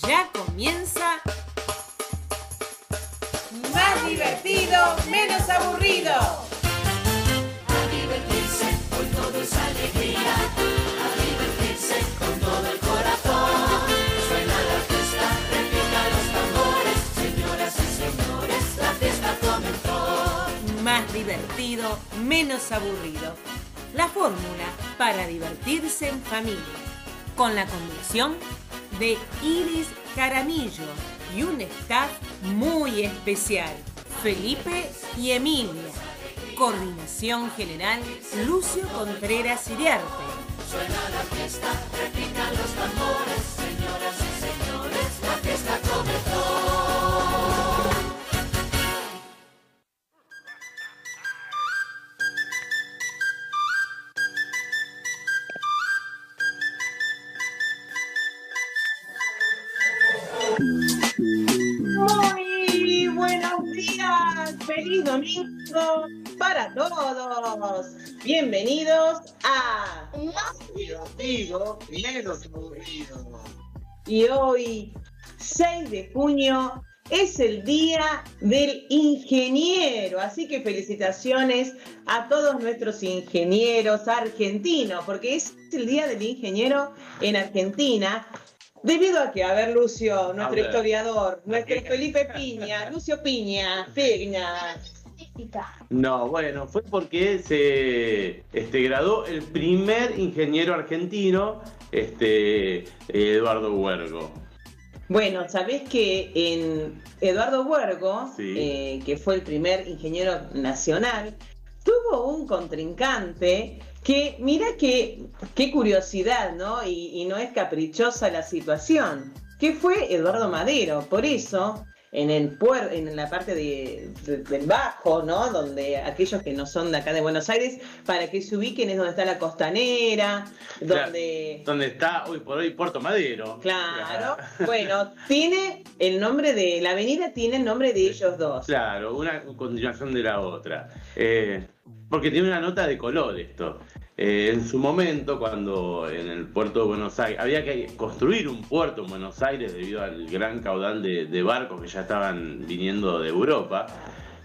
Ya comienza más divertido, menos aburrido. A divertirse, hoy todo es alegría. A divertirse con todo el corazón. Suena la fiesta, repican los tambores. Señoras y señores, la fiesta comenzó. Más divertido, menos aburrido. La fórmula para divertirse en familia. Con la conducción de Iris Caramillo y un staff muy especial. Felipe y Emilia. Coordinación General Lucio Contreras Iriarte. Suena la fiesta, los tambores. Bienvenidos a divertido, menos aburrido. y hoy 6 de junio es el día del ingeniero, así que felicitaciones a todos nuestros ingenieros argentinos, porque es el día del ingeniero en Argentina. Debido a que, a ver, Lucio, nuestro historiador, nuestro Felipe Piña, Lucio Piña, Piña, No, bueno, fue porque se este, graduó el primer ingeniero argentino, este, Eduardo Huergo. Bueno, sabés que en Eduardo Huergo, Sí. eh, que fue el primer ingeniero nacional, tuvo un contrincante que, mira que, qué curiosidad, ¿no? Y, y no es caprichosa la situación, que fue Eduardo Madero. Por eso, en el puer- en la parte de- de- del bajo, ¿no? Donde aquellos que no son de acá de Buenos Aires, para que se ubiquen es donde está la costanera, Claro. donde... Donde está hoy por hoy Puerto Madero. Claro. Bueno, tiene el nombre de. La avenida tiene el nombre de ellos dos. Claro, una continuación de la otra. Eh, porque tiene una nota de color esto. Eh, en su momento, cuando en el puerto de Buenos Aires había que construir un puerto en Buenos Aires debido al gran caudal de, barcos que ya estaban viniendo de Europa.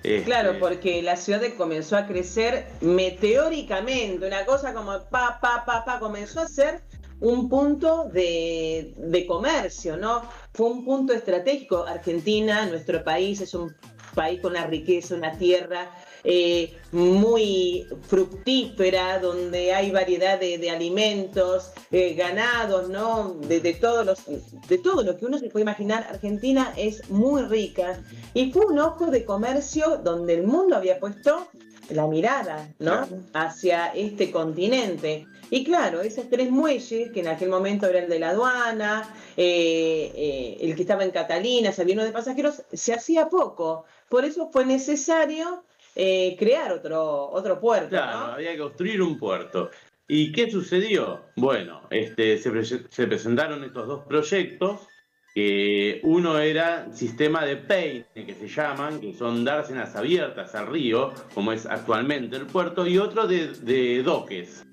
este, Claro, porque la ciudad comenzó a crecer meteóricamente, una cosa como pa, pa, pa, pa, comenzó a ser un punto de, de comercio, ¿no? Fue un punto estratégico. Argentina, nuestro país, es un país con una riqueza, una tierra eh, muy fructífera, donde hay variedad de, de alimentos, eh, ganados, ¿no? De, de todos los, de todo lo que uno se puede imaginar, Argentina es muy rica y fue un ojo de comercio donde el mundo había puesto la mirada, ¿no? Hacia este continente. Y claro, esos tres muelles, que en aquel momento era el de la aduana, eh, eh, el que estaba en Catalina, había uno de pasajeros, se hacía poco. Por eso fue necesario eh, crear otro, otro puerto, Claro, había que construir un puerto. ¿Y qué sucedió? Bueno, este, se, pre- se presentaron estos dos proyectos. que uno era sistema de peine, que se llaman, que son dársenas abiertas al río, como es actualmente el puerto, y otro de, de doques,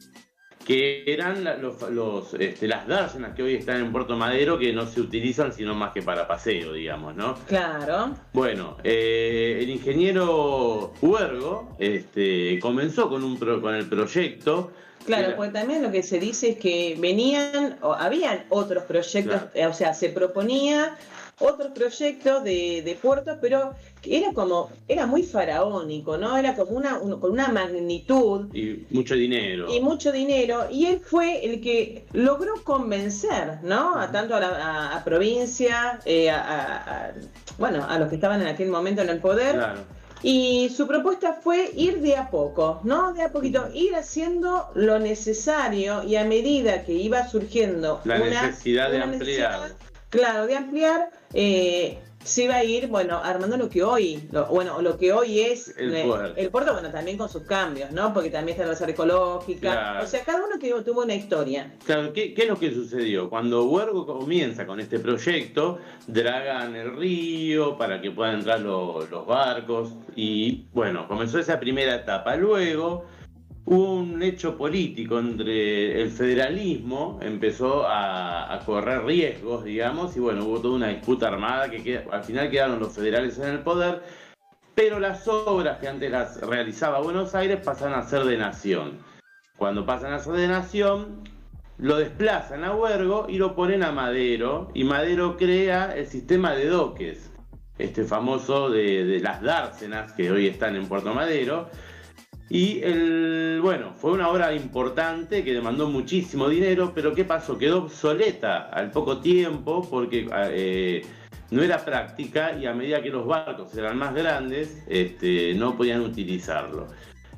que eran la- los, los, este, las dársenas que hoy están en Puerto Madero, que no se utilizan sino más que para paseo, digamos, ¿no? Claro. Bueno, eh, el ingeniero Huergo este, comenzó con, un pro- con el proyecto. Claro, Era- pues también lo que se dice es que venían, o habían otros proyectos, Claro. eh, o sea, se proponía otros proyectos de, de puertos, pero era como, era muy faraónico, ¿no? Era como una, un- con una magnitud Y mucho dinero. y mucho dinero, y él fue el que logró convencer, ¿no? A tanto a la a- a provincia, eh, a, bueno, a los que estaban en aquel momento en el poder, Claro. y su propuesta fue ir de a poco, ¿no? De a poquito, ir haciendo lo necesario y a medida que iba surgiendo La una, necesidad de una ampliar. necesidad, claro, de ampliar, eh, se iba a ir, bueno, armando lo que hoy, lo- bueno, lo que hoy es El eh, puerto. el puerto, bueno, también con sus cambios, ¿no? Porque también está la reserva ecológica, Claro. o sea, cada uno tuvo, tuvo una historia. Claro, ¿qué, qué es lo que sucedió? Cuando Huergo comienza con este proyecto, dragan el río para que puedan entrar lo- los barcos y bueno, comenzó esa primera etapa. Luego hubo un hecho político entre el federalismo, empezó a, correr riesgos, digamos, y bueno, hubo toda una disputa armada que al final quedaron los federales en el poder, pero las obras que antes las realizaba Buenos Aires pasan a ser de nación. Cuando pasan a ser de nación, lo desplazan a Huergo y lo ponen a Madero, y Madero crea el sistema de doques, este famoso de las dársenas que hoy están en Puerto Madero. Y el, bueno, fue una obra importante que demandó muchísimo dinero, pero ¿qué pasó? Quedó obsoleta al poco tiempo porque eh, no era práctica y a medida que los barcos eran más grandes, este, no podían utilizarlo.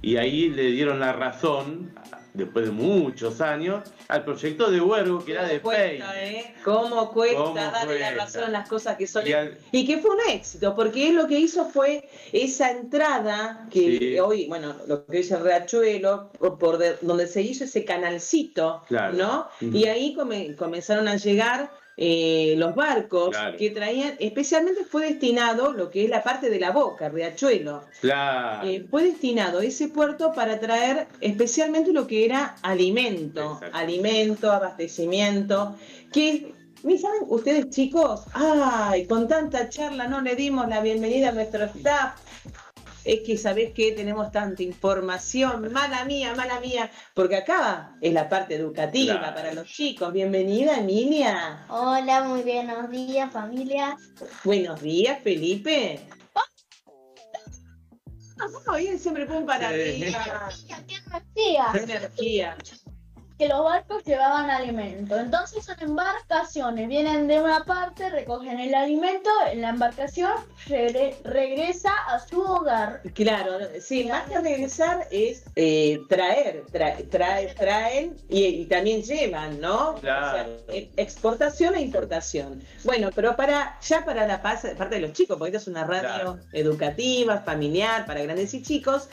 Y ahí le dieron la razón, después de muchos años, al proyecto de Huergo, que era de ¿Cómo Pei. cuesta, eh? ¿Cómo cuesta ¿Cómo darle la razón a las cosas que son Y al- Y que fue un éxito, porque él lo que hizo fue esa entrada que Sí. hoy, bueno, lo que dice el Riachuelo, por, de- donde se hizo ese canalcito, Claro. ¿no? Y ahí come- comenzaron a llegar eh, los barcos Claro. que traían, especialmente fue destinado lo que es la parte de la boca, Riachuelo. Claro. Eh, fue destinado ese puerto para traer especialmente lo que era alimento, Exacto. alimento, abastecimiento, que, ¿me ¿saben ustedes chicos? Ay, con tanta charla no le dimos la bienvenida a nuestro staff. Es que sabés que tenemos tanta información, mala mía, mala mía, porque acá es la parte educativa Claro. para los chicos. Bienvenida, Emilia. Hola, muy buenos días familia. Buenos días, Felipe. Ah, bien, siempre pum para Sí. arriba. ¿Qué decía? Energía. Que los barcos llevaban alimento. Entonces son embarcaciones. Vienen de una parte, recogen el alimento, en la embarcación regre- regresa a su hogar. Claro, sí, más que regresar es eh, traer, tra- trae- traen y, y también llevan, ¿no? Claro. O sea, e- exportación e importación. Bueno, pero para ya para la parte de los chicos, porque esto es una radio Claro. educativa, familiar, para grandes y chicos.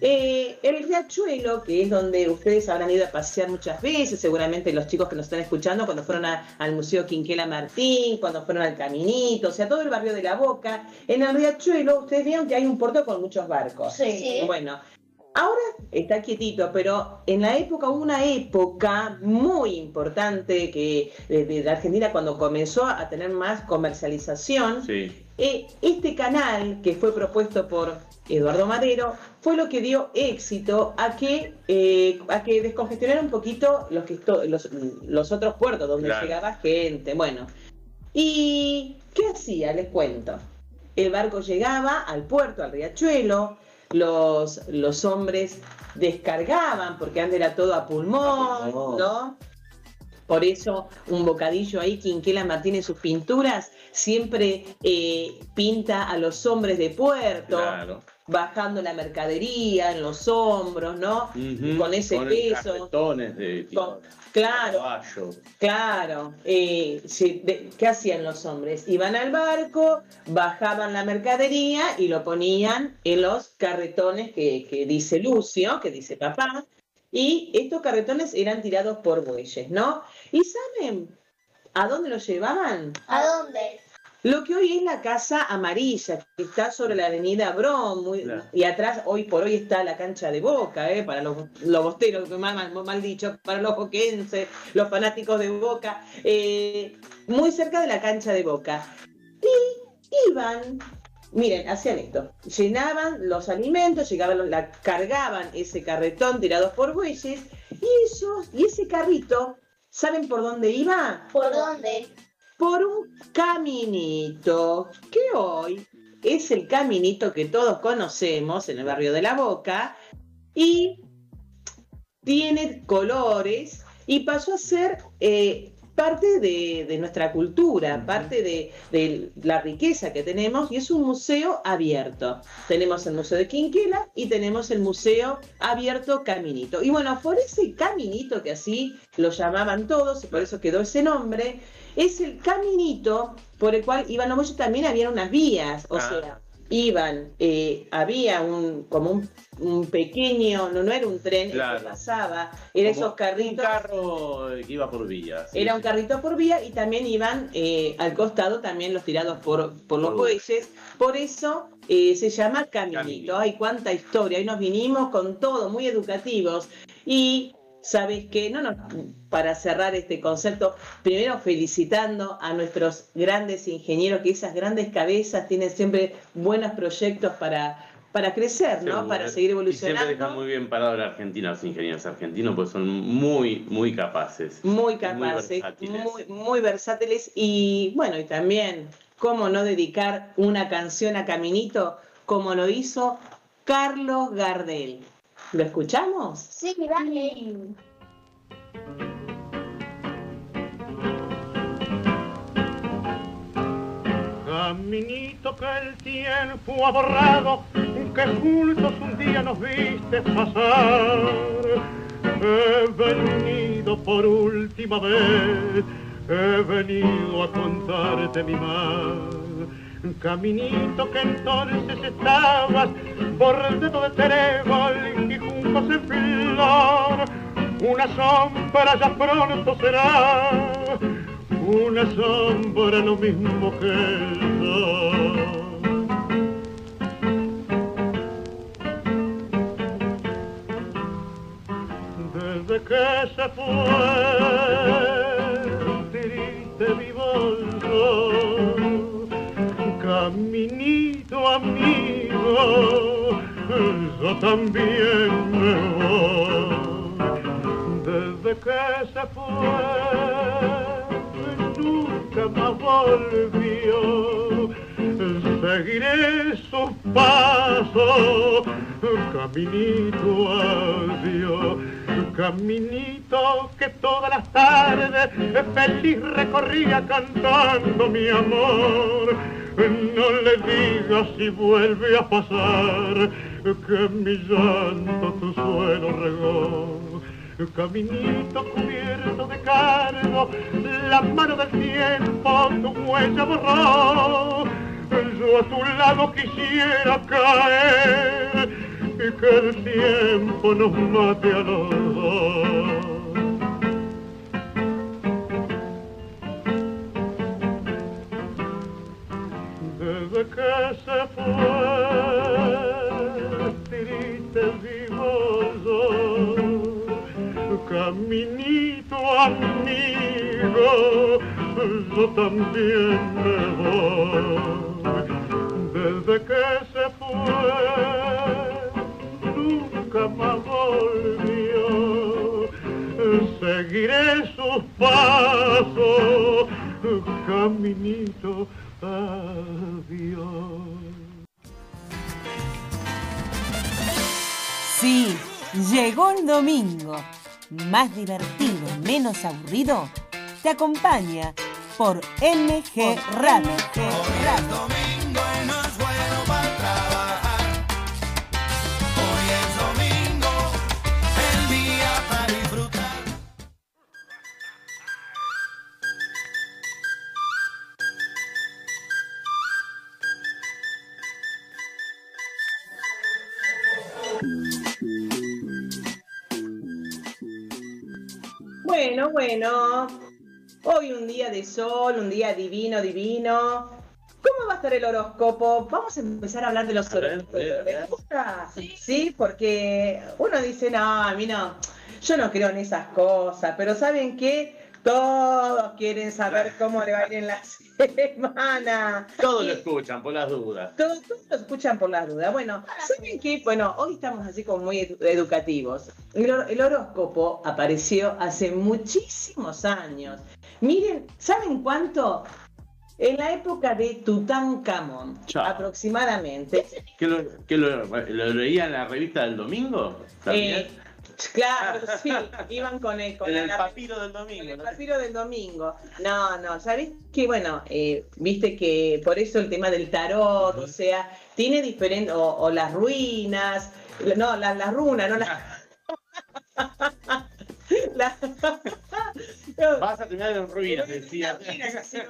Eh, el riachuelo, que es donde ustedes habrán ido a pasear muchas veces, seguramente los chicos que nos están escuchando, cuando fueron a- al Museo Quinquela Martín, cuando fueron al Caminito, o sea, todo el barrio de la Boca, en el riachuelo ustedes vieron que hay un puerto con muchos barcos. Sí. Bueno, ahora está quietito, pero en la época hubo una época muy importante que de, de la Argentina cuando comenzó a tener más comercialización. Sí. Eh, este canal que fue propuesto por Eduardo Madero fue lo que dio éxito a que eh, a que descongestionara un poquito los que esto- los, los otros puertos donde Claro. llegaba gente. Bueno, ¿y qué hacía? Les cuento. El barco llegaba al puerto, al riachuelo, los, los hombres descargaban, porque antes era todo a pulmón. ¿no? Por eso un bocadillo ahí, Quinquela Martínez, sus pinturas, siempre eh, pinta a los hombres de puerto, Claro. Bajando la mercadería en los hombros, ¿no? Con ese el peso. carretones de Con- claro, caballo. Claro, eh, sí, de- ¿qué hacían los hombres? Iban al barco, bajaban la mercadería y lo ponían en los carretones que, que dice Lucio, que dice papá, y estos carretones eran tirados por bueyes, ¿no? ¿Y saben a dónde los llevaban? ¿A dónde? Lo que hoy es la Casa Amarilla, que está sobre la avenida muy- Claro. y atrás hoy por hoy está la cancha de Boca, ¿eh? para los, los bosteros, mal, mal- mal dicho, para los boquenses, los fanáticos de Boca, eh, muy cerca de la cancha de Boca. Y iban, miren, hacían esto, llenaban los alimentos, llegaban, la, cargaban ese carretón tirados por bueyes, y esos, y ese carrito, ¿saben por dónde iba? ¿Por dónde? Por un caminito que hoy es el caminito que todos conocemos en el barrio de La Boca y tiene colores y pasó a ser eh, parte de, de nuestra cultura, parte de, de la riqueza que tenemos y es un museo abierto. Tenemos el Museo de Quinquela y tenemos el Museo Abierto Caminito. Y bueno, por ese caminito que así lo llamaban todos, y por eso quedó ese nombre, es el caminito por el cual iban los también había unas vías, o Ah. sea, iban, eh, había un como un, un pequeño, no, no era un tren Claro. que pasaba, era Como esos Un carritos, carro que iba por vías. sí, era un carrito por vía y también iban eh, al costado también los tirados por, por los Por bueyes, por eso eh, se llama Caminito. Caminito. Ay, cuánta historia. Hoy nos vinimos con todo, muy educativos. Y sabes qué, no, no, para cerrar este concepto, primero felicitando a nuestros grandes ingenieros, que esas grandes cabezas tienen siempre buenos proyectos para, para crecer, ¿no? Para seguir Y siempre dejan evolucionando. muy bien parado a la Argentina los ingenieros argentinos, porque son muy, muy capaces. Muy capaces, versátiles. muy, muy versátiles y bueno, y también, ¿cómo no dedicar una canción a Caminito como lo hizo Carlos Gardel? ¿Lo escuchamos? Sí, dale. Caminito que el tiempo ha borrado, que juntos un día nos viste pasar. He venido por última vez, he venido a contarte mi mal. Caminito que entonces estabas bordeado de trébol y juncos en flor. Una sombra ya pronto será una sombra lo mismo que el sol. Desde que se fue, triste vivo yo, caminito amigo, yo también me voy. Desde que se fue, nunca más volvió. Seguiré sus pasos, caminito adiós, caminito que todas las tardes feliz recorría cantando mi amor. No le digas si vuelve a pasar que mi llanto tu suelo regó. Caminito cubierto de cargo, la mano del tiempo tu huella borró. Yo a tu lado quisiera caer y que el tiempo nos mate a los dos. Se fue, triste vivo yo, caminito amigo, yo también me voy. Desde que se fue, nunca más volvió. Seguiré sus pasos, caminito, llegó el domingo. Más divertido menos aburrido. Te acompaña por MG Radio. Bueno. Hoy un día de sol, un día divino, divino. ¿Cómo va a estar el horóscopo? Vamos a empezar a hablar de los horóscopos. a ver, a ver. ¿Les gusta? Sí, porque uno dice, no, a mí no, yo no creo en esas cosas, pero ¿saben qué? Todos quieren saber cómo le va a ir en la semana. Todos Y- lo escuchan, por las dudas. todos, todos lo escuchan por las dudas. Bueno, ¿saben qué? Bueno, hoy estamos así como muy edu- educativos. El, hor- el horóscopo apareció hace muchísimos años. Miren, ¿saben cuánto? En la época de Tutankamón, Chao. aproximadamente. ¿Qué lo, qué lo, lo leía en la revista del domingo? ¿También? Eh, claro, sí, iban con el, con en el la- papiro del con domingo. el ¿no? papiro del domingo. No, no, ¿sabés qué? Bueno, eh, viste que por eso el tema del tarot, o sea, tiene diferentes, o, o las ruinas, no, las las runas, no las... la- Vas a terminar en ruinas, decía.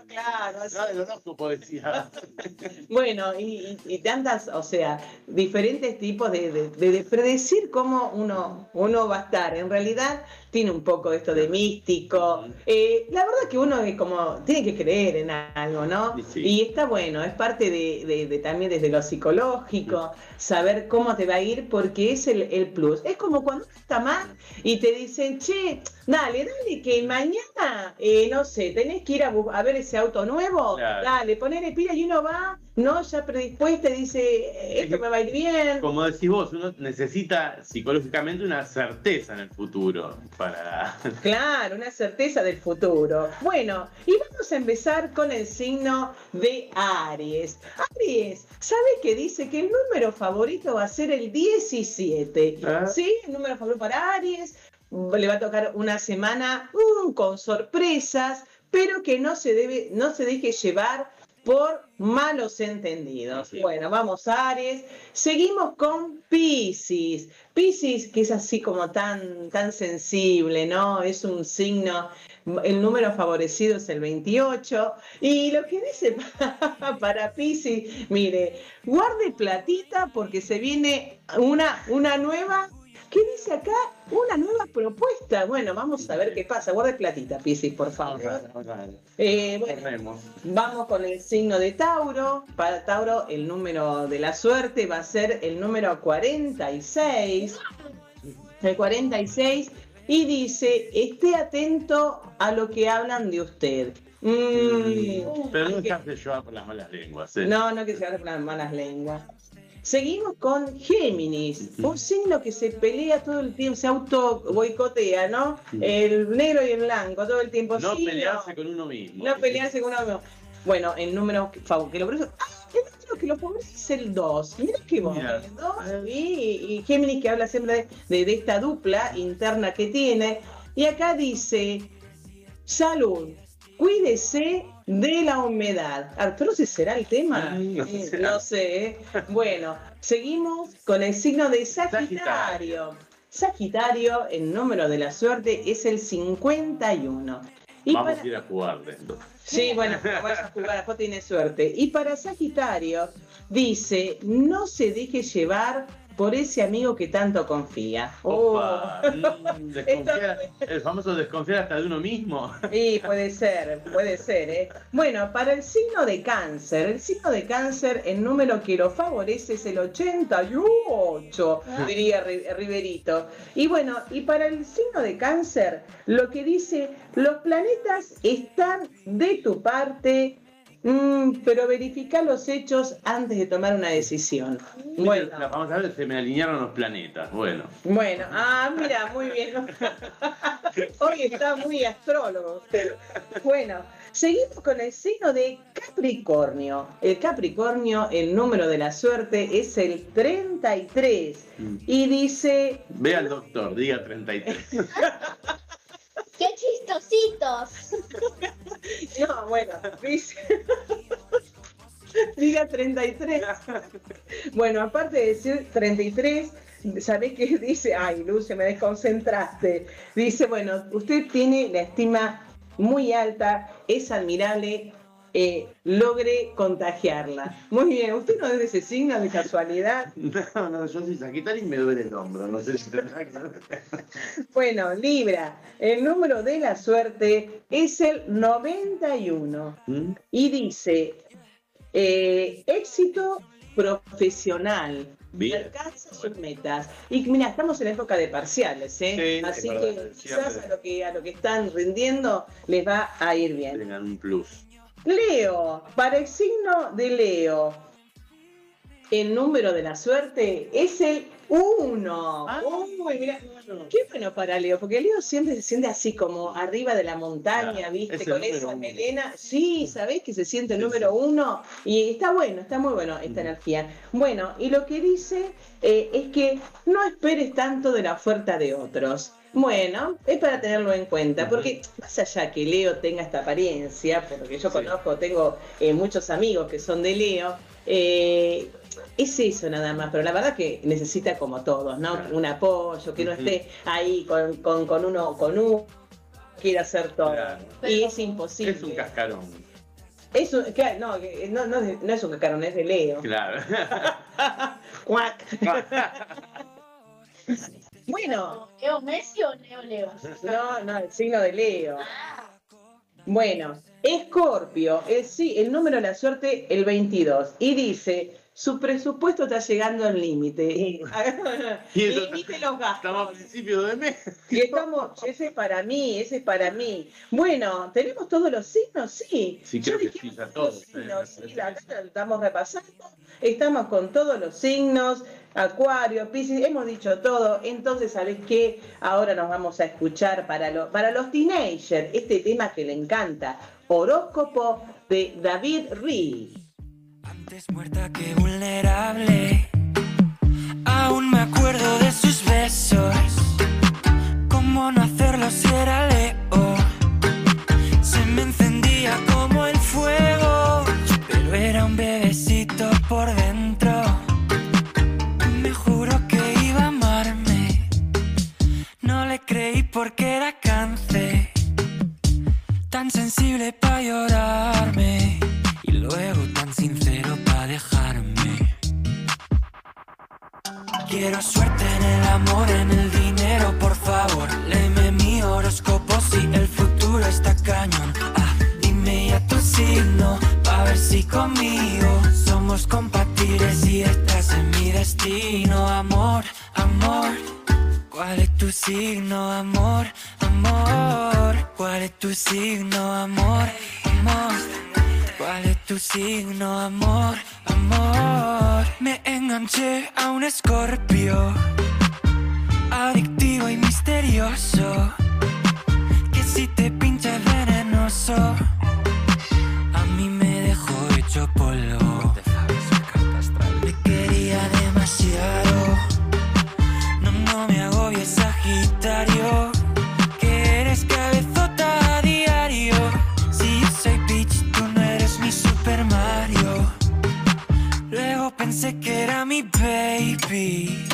Claro, así. No, el horóscopo decía. Bueno, y, y- tantas, o sea, diferentes tipos de, de- de- de predecir cómo uno, uno va a estar. En realidad tiene un poco esto de místico. Eh, la verdad que uno es como, tiene que creer en algo, ¿no? Y sí. Y está bueno, es parte de también desde lo psicológico, saber cómo te va a ir, porque es el, el plus. Es como cuando uno está mal y te dicen, che, dale, dale, que mañana, eh, no sé, tenés que ir a, ver ese auto nuevo, Claro. dale, ponerle pila y uno va, no, ya predispuesta y dice, eh, esto me va a ir bien. Como decís vos, uno necesita psicológicamente una certeza en el futuro para. Claro, una certeza del futuro. Bueno, y vamos a empezar con el signo de Aries. Aries, ¿sabe que dice que el número favorito va a ser el 17? Ah. Sí, el número favorito para Aries. Le va a tocar una semana mm, con sorpresas, pero que no se debe, no se deje llevar por malos entendidos. Bueno, vamos Aries. Seguimos con Piscis. Piscis, que es así como tan, tan sensible, ¿no? Es un signo, el número favorecido es el 28. Y lo que dice para Piscis, mire, guarde platita porque se viene una, una nueva. ¿Qué dice acá? Una nueva propuesta. Bueno, vamos a ver qué pasa. Guarde platita, Piscis, por favor. Eh, bueno. Vamos con el signo de Tauro. Para Tauro el número de la suerte va a ser el número 46. El 46. Y dice, esté atento a lo que hablan de usted. Mm, Pero no que- dejarse llevar por las malas lenguas. ¿eh? no, no que se agarre por las malas lenguas. Seguimos con Géminis, un signo que se pelea todo el tiempo, se auto boicotea, ¿no? El negro y el blanco todo el tiempo. No Sí, pelearse con uno mismo. no pelearse con uno mismo. Bueno, el número que, lo favorece. Ah, el número que lo favorece es el 2. Mira qué bueno. El 2 y, y Géminis que habla siempre de, de- de esta dupla interna que tiene. Y acá dice: Salud, cuídese de la humedad. Arturo, ¿ese será el tema? Ay, no Eh, sé. no sé. ¿eh? Bueno, seguimos con el signo de Sagitario. Sagitario, el número de la suerte es el 51. Y Vamos para- a ir a jugar dentro. Sí, bueno, vaya a jugar, después tiene suerte. Y para Sagitario, dice, no se deje llevar por ese amigo que tanto confía. Opa, Oh. desconfiar, el famoso desconfiar hasta de uno mismo. Sí, puede ser, puede ser, ¿eh? Bueno, para el signo de cáncer, el signo de cáncer, el número que lo favorece es el 88, diría Ri- Riverito. Y bueno, y para el signo de cáncer, lo que dice, los planetas están de tu parte, mm, pero verifica los hechos antes de tomar una decisión. Bueno. Vamos a ver, se me alinearon los planetas. Bueno. Bueno, ah, mira, muy bien. Hoy está muy astrólogo usted. Bueno, seguimos con el signo de Capricornio. El Capricornio, el número de la suerte es el 33. Y dice, Ve al doctor, diga 33. ¡Qué chistositos! no, bueno, dice... Diga 33. Bueno, aparte de decir 33, ¿sabés qué dice? Ay, Luce, me desconcentraste. Dice, bueno, usted tiene la estima muy alta, es admirable, eh, logre contagiarla. Muy bien, ¿usted no es de ese signo de casualidad? No, no, yo soy Sagitario y me duele el hombro. No sé si tendrá que Bueno, Libra, el número de la suerte es el 91. ¿Mm? Y dice, eh, éxito profesional. Bien. Alcanza sus metas. Y mira, estamos en época de parciales, ¿eh? Sí, Así es que verdad, quizás siempre. a lo que, a lo que están rindiendo les va a ir bien. Tengan un plus. Leo, para el signo de Leo, el número de la suerte es el 1. Ah. Uy, mira, qué bueno para Leo, porque Leo siempre se siente así como arriba de la montaña, ¿viste? Con esa uno. melena. Sí, ¿sabés que se siente el Sí, número sí. uno? Y está bueno, está muy bueno esta energía. Bueno, y lo que dice eh, es que no esperes tanto de la oferta de otros. Bueno, es para tenerlo en cuenta, porque más allá que Leo tenga esta apariencia, porque yo Sí. conozco, tengo eh, muchos amigos que son de Leo, eh, es eso nada más, pero la verdad que necesita como todos, ¿no? Claro. Un apoyo, que no esté ahí con, con, con uno, con uno quiere hacer todo. Claro. Y es imposible. Es un cascarón. Es un- claro, no, no, no, es- no es un cascarón, es de Leo. Claro. Cuac. Bueno, ¿Leo Messi o Leo Leo? no, no, el signo de Leo. Bueno, Escorpio, es sí, el número de la suerte, el 22. Y dice, su presupuesto está llegando al límite. Y eso- Limite los gastos. Estamos a principios de mes. Y estamos, ese es para mí, ese es para mí. Bueno, ¿tenemos todos los signos? Sí. Sí, creo que sí, ya todos los signos, eh, sí, acá lo estamos repasando. Estamos con todos los signos, Acuario, Piscis, hemos dicho todo. Entonces, ¿sabes qué? Ahora nos vamos a escuchar para, lo- para los teenagers este tema que le encanta. Horóscopo de David Ree. Antes muerta que vulnerable. Aún me acuerdo de sus besos. ¿Cómo no hacerlo si era Leo? Se me encendía como el fuego. Pero era un bebecito por dentro. Porque era cáncer. Tan sensible para llorarme. Y luego tan sincero para dejarme. Quiero suerte en el amor, en el dinero, por favor. Léeme mi horóscopo si el futuro está cañón. Ah, dime ya tu signo, pa' ver si conmigo somos compatibles y estás en mi destino. Amor, amor, ¿cuál es tu signo, amor, amor? ¿Cuál es tu signo, amor, amor? ¿Cuál es tu signo, amor, amor? Me enganché a un escorpio, adictivo y misterioso, que si te pincha venenoso, a mí me dejó hecho polvo. Pensé que era mi baby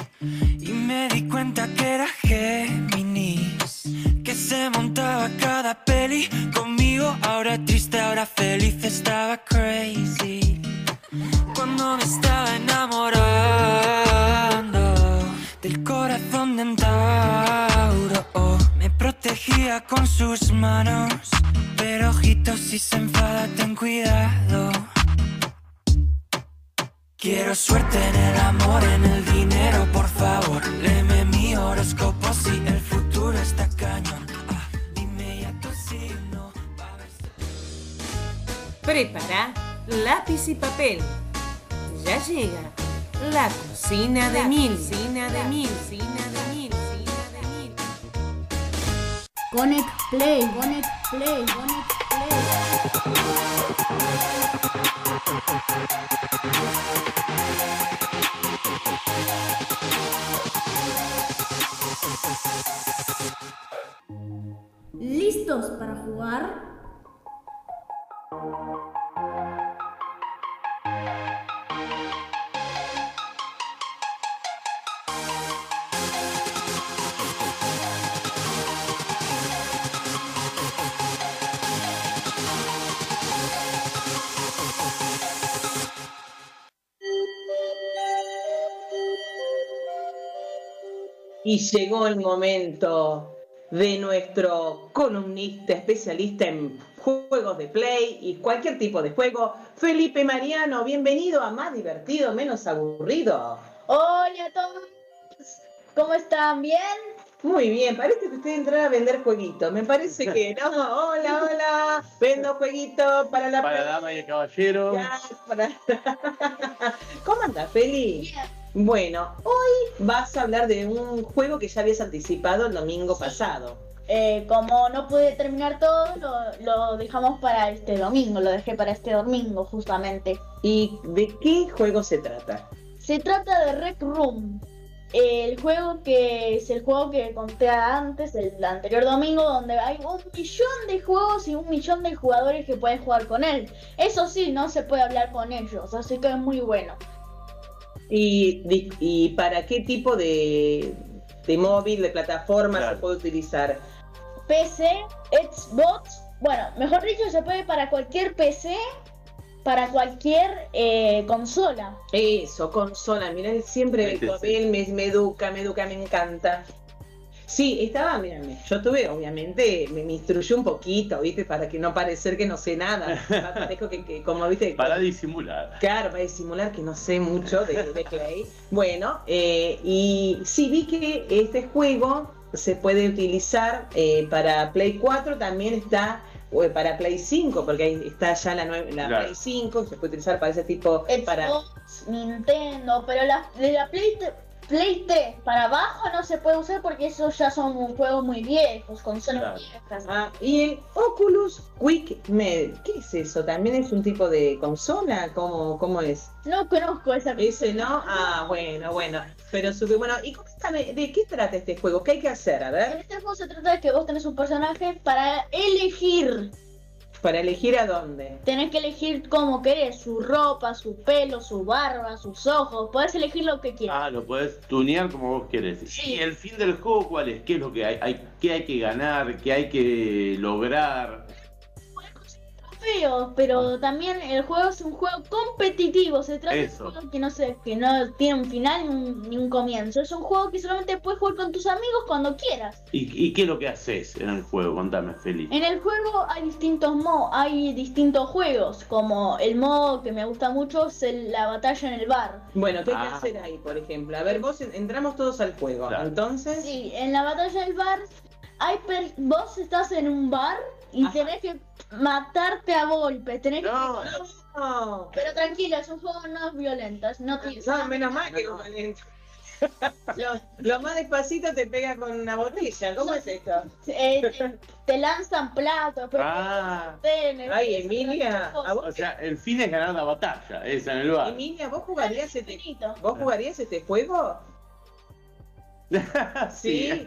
y me di cuenta que era Géminis, que se montaba cada peli conmigo. Ahora triste, ahora feliz, estaba crazy cuando me estaba enamorando del corazón de Tauro. Oh, me protegía con sus manos, pero ojito si se enfada ten cuidado. Quiero suerte en el amor, en el dinero, por favor. Léeme mi horóscopo si el futuro está cañón. Ah, dime ya tu signo, Prepara lápiz y papel. Ya llega la cocina de mil. Cocina de mil. Cocina de mil. Cocina de mil. Connect Play, Connect Play, Connect Play. ¿Listos para jugar? Y llegó el momento de nuestro columnista especialista en juegos de play y cualquier tipo de juego, Felipe Mariano. Bienvenido a Más Divertido, Menos Aburrido. Hola a todos. ¿Cómo están? ¿Bien? Muy bien, parece que usted entrará a vender jueguitos. Me parece que no. Hola, hola. Vendo jueguitos para la Para dama y el caballero. Ya, para- ¿Cómo anda, Feli? Bien. Bueno, hoy vas a hablar de un juego que ya habías anticipado el domingo pasado. Eh, como no pude terminar todo, lo, lo dejamos para este domingo, lo dejé para este domingo justamente. ¿Y de qué juego se trata? Se trata de Rec Room, el juego que es el juego que conté antes, el anterior domingo, donde hay un millón de juegos y un millón de jugadores que pueden jugar con él. Eso sí, no se puede hablar con ellos, así que es muy bueno. ¿Y, di- y para qué tipo de, de móvil, de plataforma Claro. se puede utilizar? PC, Xbox. Bueno, mejor dicho, se puede para cualquier PC, para cualquier eh, consola. Eso, consola, mirá, él siempre sí. él me, me educa, me educa, me encanta. Sí, estaba, mírame, yo tuve, obviamente, me, me instruyó un poquito, ¿viste? Para que no parecer que no sé nada. Parezco que, que como, ¿viste? Para disimular. Claro, para disimular que no sé mucho de, de Play. Bueno, eh, y sí vi que este juego se puede utilizar eh, para Play 4, también está eh, para Play 5, porque ahí está ya la, la Claro. Play 5, se puede utilizar para ese tipo, para... Xbox, Nintendo, pero la, de la Play, Play 3 para abajo no se puede usar porque esos ya son juegos muy viejos, consolas Claro. viejas. Ah, y el Oculus Quick Med, ¿qué es eso? ¿También es un tipo de consola? ¿Cómo, cómo es? No conozco esa Ese no, ah, bueno, bueno, pero sube, bueno, y coméntame, ¿de qué trata este juego? ¿Qué hay que hacer? A En ver, este juego se trata de que vos tenés un personaje para elegir. Para elegir a dónde. Tenés que elegir cómo querés, su ropa, su pelo, su barba, sus ojos. Podés elegir lo que quieras. Ah, lo podés tunear como vos querés. Sí. ¿Y el fin del juego cuál es? ¿Qué es lo que hay? hay ¿Qué hay que ganar? ¿Qué hay que lograr? Feo, pero también el juego es un juego competitivo. Se trata de Eso. un juego que no, se, que no tiene un final ni un, ni un comienzo. Es un juego que solamente puedes jugar con tus amigos cuando quieras. ¿Y, y qué es lo que haces en el juego? Contame, Feliz. En el juego hay distintos modos, hay distintos juegos, como el modo que me gusta mucho es el- la batalla en el bar. Bueno, ¿qué hay que Ah. hacer ahí, por ejemplo? A ver, vos en- entramos todos al juego, Claro. entonces... Sí, en la batalla del bar, hay per- vos estás en un bar y Ajá. tenés que matarte a golpes, tenés que... No. No, Pero tranquilo, es un juego no violento, es no tiene... no, menos mal que no valiente. Lo, lo más despacito te pega con una botella, ¿cómo es esto? Eh, te, te lanzan platos, pero Ah, tenés- Ay, Emilia, a vos, o sea, el fin es ganar la batalla, esa en el bar. Emilia, ¿vos jugarías este. ¿vos jugarías este juego? Sí.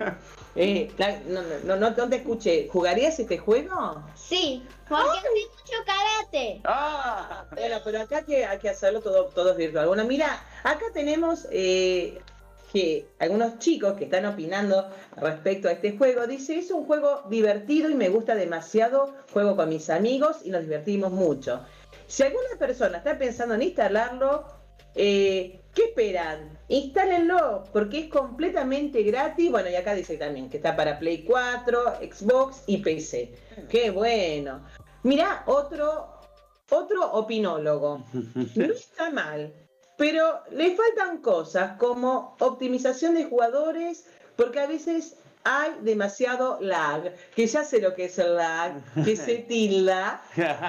Eh, la- no, no, no, no te escuché. ¿Jugarías este juego? Sí, porque hace mucho karate. Ah, Bueno, pero acá hay que, hay que hacerlo todo, todo virtual. Bueno, mira, acá tenemos eh, que algunos chicos que están opinando respecto a este juego. Dice, es un juego divertido y me gusta demasiado. Juego con mis amigos y nos divertimos mucho. Si alguna persona está pensando en instalarlo, eh, ¿qué esperan? Instálenlo porque es completamente gratis. Bueno, y acá dice también que está para Play 4, Xbox y PC. Qué bueno. Mirá, otro, otro opinólogo. No está mal, pero le faltan cosas como optimización de jugadores, porque a veces hay demasiado lag, que ya sé lo que es el lag, que se tilda,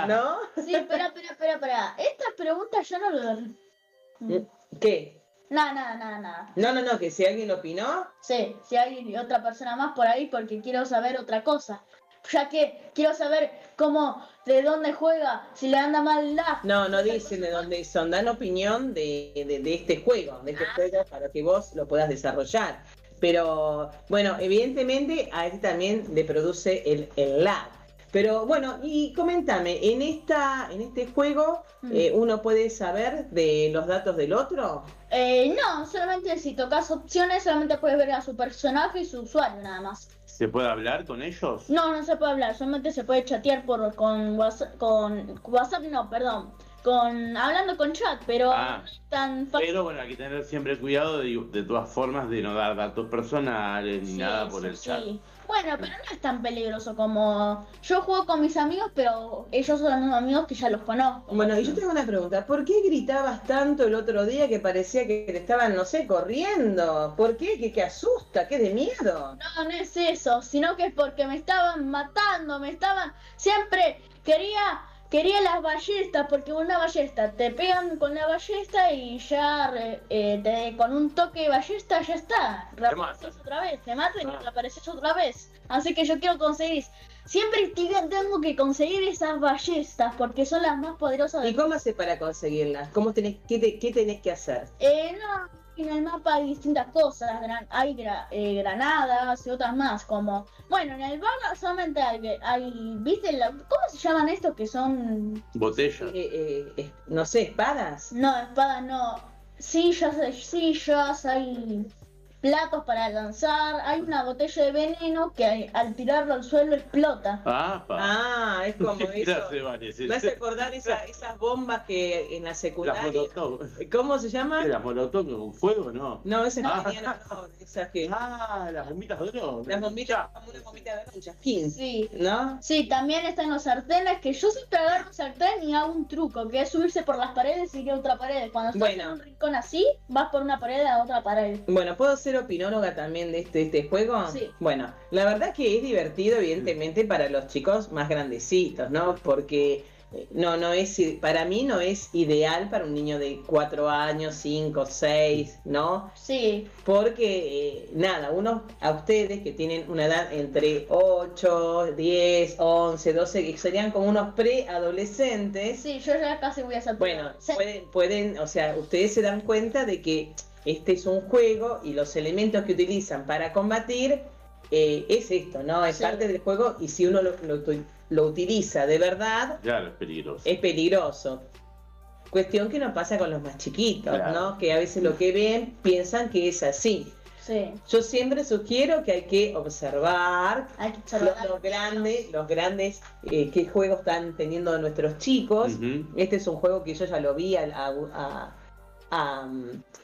¿no? Sí, espera, espera, espera, espera. Estas preguntas yo no lo... ¿Qué? Nada, nada, nada, nada. No, no, no, que si alguien opinó, Sí, si hay otra persona más por ahí porque quiero saber otra cosa. Ya que quiero saber cómo, de dónde juega, si le anda mal la... no, no dicen de dónde son, dan opinión de, de- de este juego, de este juego para que vos lo puedas desarrollar. Pero bueno, evidentemente a este también le produce el, el lag. Pero bueno, y coméntame, en esta, en este juego, Mm. eh, ¿uno puede saber de los datos del otro? Eh, no, solamente si tocas opciones, solamente puedes ver a su personaje y su usuario nada más. ¿Se puede hablar con ellos? No, no se puede hablar, solamente se puede chatear por con WhatsApp, con WhatsApp no, perdón, con hablando con chat, pero Ah. no es tan fácil. Pero bueno, hay que tener siempre cuidado de, de todas formas de no dar datos personales ni Sí, nada por sí, el chat. sí. Bueno, pero no es tan peligroso como yo juego con mis amigos, pero ellos son unos amigos que ya los conozco. Bueno, y yo tengo una pregunta, ¿por qué gritabas tanto el otro día que parecía que te estaban, no sé, corriendo? ¿Por qué? ¿Qué, qué asusta? ¿Qué de miedo? No, no es eso, sino que es porque me estaban matando, me estaban... Siempre quería quería las ballestas, porque una ballesta te pegan con la ballesta y ya eh, te- con un toque de ballesta ya está. Reapareces otra vez, te matan y Ah. reapareces otra vez. Así que yo quiero conseguir... Siempre tengo que conseguir esas ballestas porque son las más poderosas ¿Y cómo haces para conseguirlas? ¿Cómo tenés, qué, te- qué tenés que hacer? Eh, no, en el mapa hay distintas cosas, gran- hay gra- eh, granadas y otras más, como, bueno, en el bar solamente hay, hay ¿viste? la- ¿Cómo se llaman estos que son, Botella. Eh, eh, eh, no sé, espadas. no, espadas, no, sillas, sillas, hay, platos para lanzar, hay una botella de veneno que al tirarlo al suelo explota. Ah, pa. Ah, es como eso. Gracias, Vane, sí, Me hace acordar esa- esas bombas que en la secundaria. ¿Cómo se llama? ¿Las molotov con fuego no? No, esas Ah. que tenían no, esas que. Ah, las bombitas de oro. Las bombitas, como una bombita de oro, un chasquín, Sí. ¿no? Sí, también están los sartenes, que yo siempre agarro un sartén y hago un truco, que es subirse por las paredes y ir a otra pared. Cuando estás Bueno. en un rincón así, vas por una pared a otra pared. Bueno, ¿puedo ser opinóloga también de este, este juego? Sí. Bueno, la verdad que es divertido, evidentemente, para los chicos más grandecitos, ¿no? Porque eh, no, no es, para mí no es ideal para un niño de 4 años, 5, 6, ¿no? Sí, Porque, eh, nada, uno, a ustedes que tienen una edad entre 8, 10, 11, 12, que serían como unos preadolescentes, sí, yo ya casi voy a ser bueno, Sí. pueden, pueden, o sea, ustedes se dan cuenta de que este es un juego y los elementos que utilizan para combatir eh, es esto, ¿no? Es Sí. parte del juego y si uno lo, lo utiliza de verdad, Claro, es peligroso. es peligroso. Cuestión que no pasa con los más chiquitos, Claro. ¿no? Que a veces lo que ven piensan que es así. Sí, Yo siempre sugiero que hay que observar hay que los, grandes, los grandes eh, qué juegos están teniendo nuestros chicos. Este es un juego que yo ya lo vi a, a- a- a,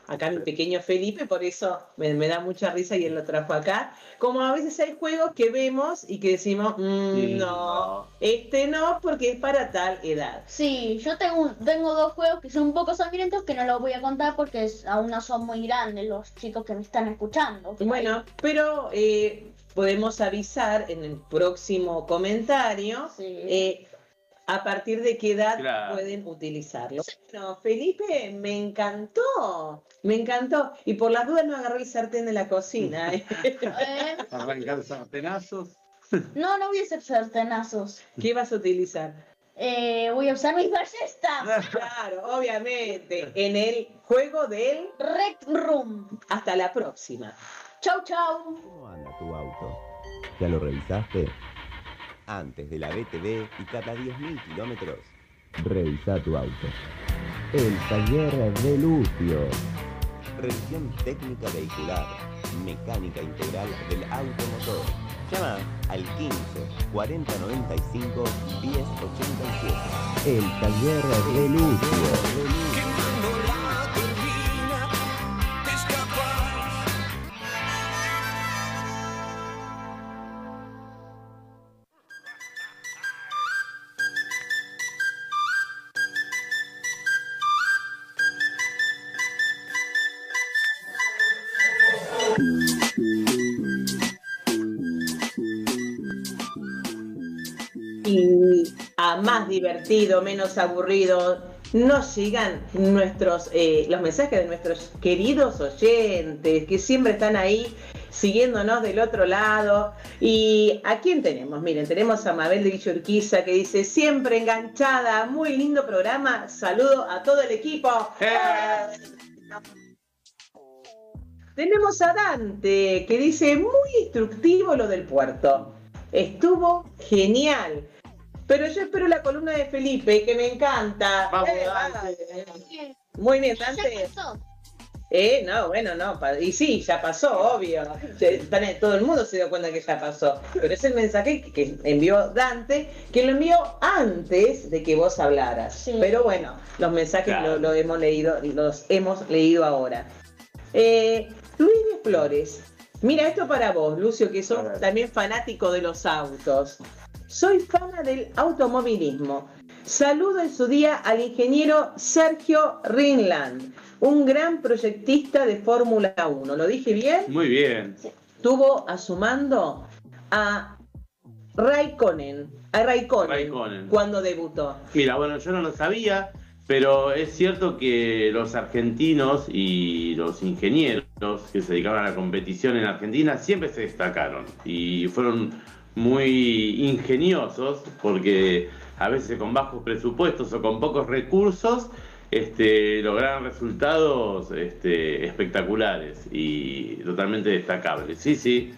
acá mi pequeño Felipe, por eso me, me da mucha risa y él lo trajo acá. Como a veces hay juegos que vemos y que decimos, "Mm, Mm, no, no. este no, porque es para tal edad. Sí, yo tengo, tengo dos juegos que son un poco sangrientos que no los voy a contar porque es- aún no son muy grandes los chicos que me están escuchando. Bueno, pero eh, podemos avisar en el próximo comentario Sí. eh, a partir de qué edad Claro. pueden utilizarlo. Bueno, Felipe, me encantó, me encantó. Y por las dudas no agarré el sartén de la cocina. ¿eh? Eh, Arrancar sartenazos. no, no voy a hacer sartenazos. ¿Qué vas a utilizar? Eh, voy a usar mis ballestas. Claro, obviamente, en el juego del Rec Room. hasta la próxima. Chau, chau. ¿Cómo anda tu auto? ¿Ya lo revisaste? Antes de la BTV y cada 10.000 kilómetros, revisa tu auto. El taller de Lucio. Revisión técnica vehicular, mecánica integral del automotor. Llama al 15 40 95 10 87. El taller de Lucio. Divertido, menos aburrido, nos llegan nuestros eh, los mensajes de nuestros queridos oyentes que siempre están ahí siguiéndonos del otro lado. Y a quién tenemos? Miren, tenemos a Mabel de Villa Urquiza que dice, siempre enganchada, muy lindo programa, saludo a todo el equipo. Tenemos a Dante que dice, muy instructivo lo del puerto. Estuvo genial. Pero yo espero la columna de Felipe, que me encanta. Vamos, Eh, Dante. vale. Muy bien, Dante. Eh, no, bueno, no. Y sí, ya pasó, obvio. Todo el mundo se dio cuenta que ya pasó. Pero es el mensaje que- envió Dante, que lo envió antes de que vos hablaras. Sí. Pero bueno, los mensajes Claro. lo, lo hemos leído, los hemos leído ahora. Eh, Luis de Flores. Mira, esto para vos, Lucio, que sos también fanático de los autos. Soy fana del automovilismo. Saludo en su día al ingeniero Sergio Ringland, un gran proyectista de Fórmula 1. ¿Lo dije bien? Muy bien. Tuvo a su mando a Raikkonen, a Raikkonen, Raikkonen. cuando debutó. Mira, bueno, yo no lo sabía, pero es cierto que los argentinos y los ingenieros que se dedicaban a la competición en Argentina siempre se destacaron y fueron muy ingeniosos porque a veces con bajos presupuestos o con pocos recursos este, lograron resultados este, espectaculares y totalmente destacables. Sí, sí,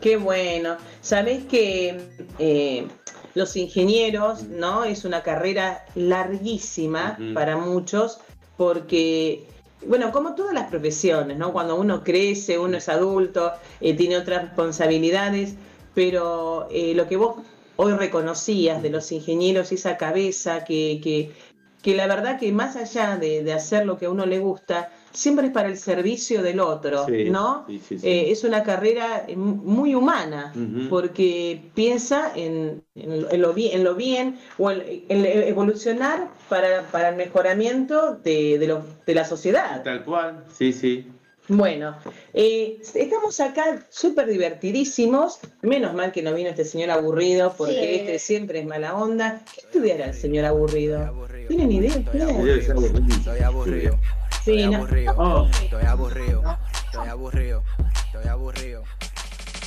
Qué bueno. Sabés que eh, los ingenieros, ¿no? Es una carrera larguísima para muchos porque bueno, como todas las profesiones, ¿no? Cuando uno crece, uno es adulto, eh, tiene otras responsabilidades, pero eh, lo que vos hoy reconocías de los ingenieros, esa cabeza que, que, que la verdad que más allá de, de hacer lo que a uno le gusta, siempre es para el servicio del otro, Sí, ¿no? sí, sí, sí. Eh, es una carrera eh, muy humana, porque piensa en, en lo- en lo bien, en lo bien o en, en evolucionar para, para el mejoramiento de, de, lo- de la sociedad. Tal cual, sí, sí. Bueno, eh, estamos acá súper divertidísimos. Menos mal que no vino este señor aburrido, porque Sí. este siempre es mala onda. ¿Qué estudiará el señor aburrido? ¿Tienen idea? Estoy aburrido. aburrido. Estoy aburrido. Sí, no. Estoy aburrido. Estoy aburrido. Estoy aburrido.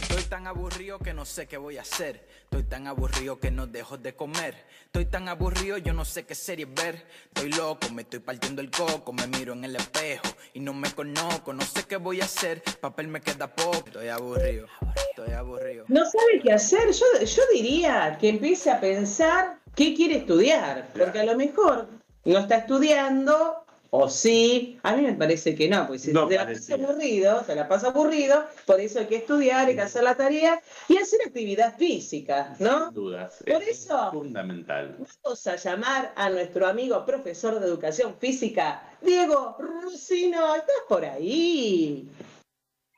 Estoy tan aburrido que no sé qué voy a hacer. Estoy tan aburrido que no dejo de comer. Estoy tan aburrido, yo no sé qué serie ver. Estoy loco, me estoy partiendo el coco. Me miro en el espejo y no me conozco. No sé qué voy a hacer. Papel me queda poco. Estoy aburrido. Estoy aburrido. No sabe qué hacer. Yo, yo diría que empiece a pensar qué quiere estudiar, porque a lo mejor no está estudiando, o sí. A mí me parece que no, porque si No te la pasa aburrido, te la pasa aburrido, por eso hay que estudiar, hay que hacer la tarea y hacer actividad física, ¿no? Sin dudas. Por es eso- fundamental. Vamos a llamar a nuestro amigo profesor de educación física, Diego Rusino. ¿Estás por ahí?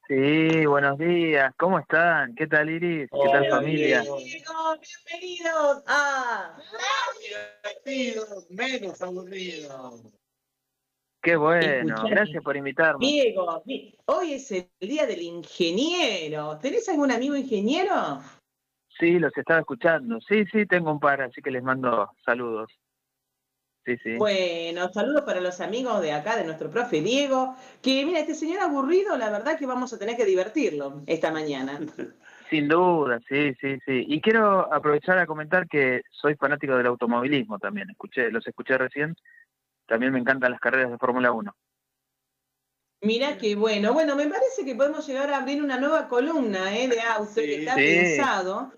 Sí, buenos días. ¿Cómo están? ¿Qué tal, Iris? ¿Qué tal, Hola, familia? Diego, bienvenidos a menos aburrido. Qué bueno. Escuchame. Gracias por invitarme. Diego. di- Hoy es el día del ingeniero. ¿Tenés algún amigo ingeniero? Sí, los estaba escuchando. Sí, sí, tengo un par, así que les mando saludos. Sí, sí. Bueno, saludos para los amigos de acá, de nuestro profe Diego. Que mira, este señor aburrido, la verdad que vamos a tener que divertirlo esta mañana. Sin duda, sí, sí, sí. Y quiero aprovechar a comentar que soy fanático del automovilismo también. Escuché, los escuché recién. También me encantan las carreras de Fórmula 1. Mira que bueno, bueno, me parece que podemos llegar a abrir una nueva columna eh, de auto Sí, que está sí. pensado.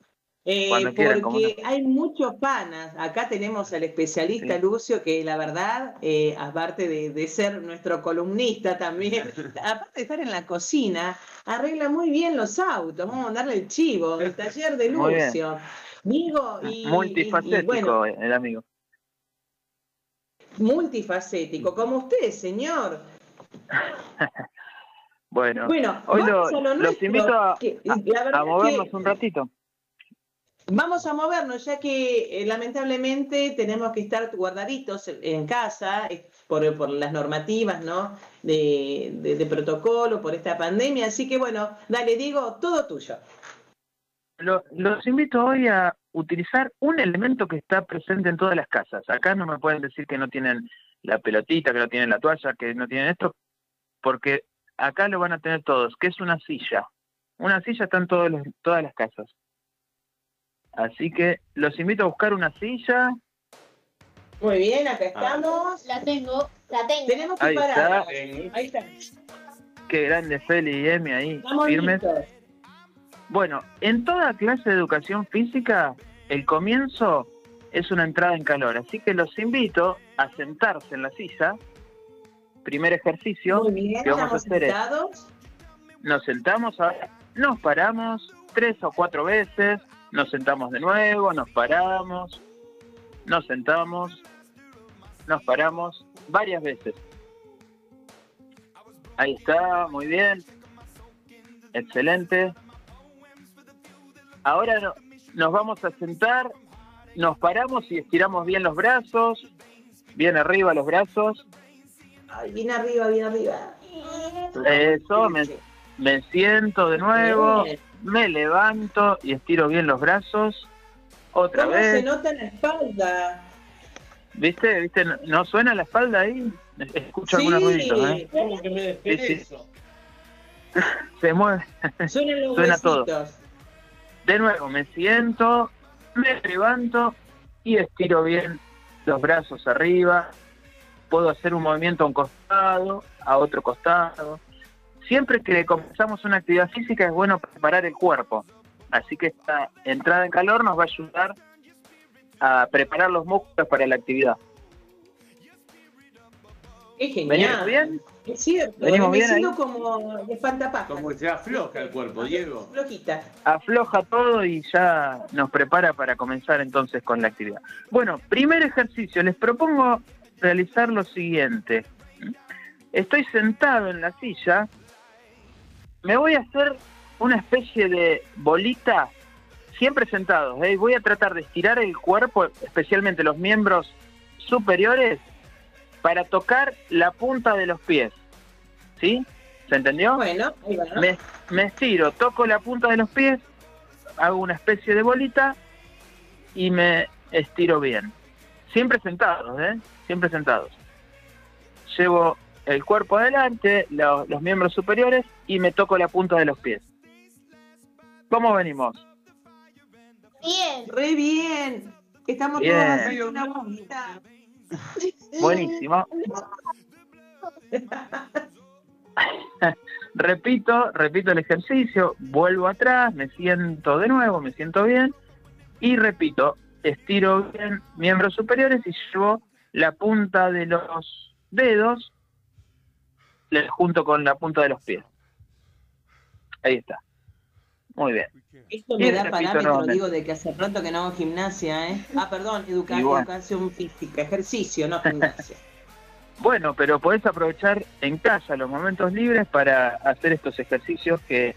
eh, quieran, porque hay muchos panas. Acá tenemos al especialista Sí. Lucio, que la verdad, eh, aparte de, de ser nuestro columnista también, aparte de estar en la cocina, arregla muy bien los autos. Vamos a mandarle el chivo, el taller de. Lucio. Diego, y, y- y Multifacético, bueno, el amigo. Multifacético, como usted, señor. Bueno, Bueno, hoy vamos lo- a lo los invito a, que a- movernos que- un ratito. Vamos a movernos, ya que eh, lamentablemente tenemos que estar guardaditos en casa eh, por, por las normativas, ¿no? De, de- de protocolo, por esta pandemia. Así que bueno, dale, Diego, todo tuyo. Lo- los invito hoy a utilizar un elemento que está presente en todas las casas. Acá no me pueden decir que no tienen la pelotita, que no tienen la toalla, que no tienen esto, porque acá lo van a tener todos, que es una silla. Una silla está en todos los- todas las casas. Así que los invito a buscar una silla. Muy bien, acá estamos. La tengo, la tengo. Tenemos que Ahí parar. está. Ahí está. Qué grande Feli y Emi ahí, Estamos firmes. listos. Bueno, en toda clase de educación física, el comienzo es una entrada en calor, así que los invito a sentarse en la silla. Primer ejercicio, Muy bien, ¿qué vamos a hacer es- nos sentamos, ahora nos paramos tres o cuatro veces, nos sentamos de nuevo, nos paramos, nos sentamos, nos paramos varias veces. Ahí está, muy bien, excelente. Ahora no- nos vamos a sentar, nos paramos y estiramos bien los brazos, bien arriba los brazos. Ay, bien arriba, bien arriba. Eso, me, me siento de nuevo, Bien. me levanto y estiro bien los brazos. Otra ¿Cómo se vez. nota en la espalda? ¿Viste? ¿Viste? ¿No- ¿No suena la espalda ahí? Escucho algunos Sí. ruiditos, ¿eh? ¿Cómo que me Sí, sí. eso? Se mueve. Suenan los Suena todo. De nuevo, me siento, me levanto y estiro bien los brazos arriba. Puedo hacer un movimiento a un costado, a otro costado. Siempre que comenzamos una actividad física es bueno preparar el cuerpo. Así que esta entrada en calor nos va a ayudar a preparar los músculos para la actividad. Genial. Es cierto, ¿Venimos me bien ahí? como de espantapájaros. Como que se afloja el cuerpo, Diego. Flojita. afloja todo y ya nos prepara para comenzar entonces con la actividad. Bueno, primer ejercicio, les propongo realizar lo siguiente. Estoy sentado en la silla, me voy a hacer una especie de bolita, siempre sentados, ¿eh? voy a tratar de estirar el cuerpo, especialmente los miembros superiores, para tocar la punta de los pies. ¿Sí? ¿Se entendió? Bueno, ahí va. me, me estiro, toco la punta de los pies, hago una especie de bolita y me estiro bien. Siempre sentados, ¿eh? Siempre sentados. Llevo el cuerpo adelante, lo- los miembros superiores y me toco la punta de los pies. ¿Cómo venimos? Bien. Re bien. Estamos Bien. todos haciendo una bolita. Buenísimo. repito, repito el ejercicio, vuelvo atrás, me siento de nuevo, me siento bien y repito, estiro bien miembros superiores y llevo la punta de los dedos junto con la punta de los pies. Ahí está. Muy bien. Esto me da parámetro, nuevamente. digo, de que hace pronto que no hago gimnasia, ¿eh? Ah, perdón, educa- bueno. educación física, ejercicio, no gimnasia. Bueno, pero podés aprovechar en casa los momentos libres para hacer estos ejercicios que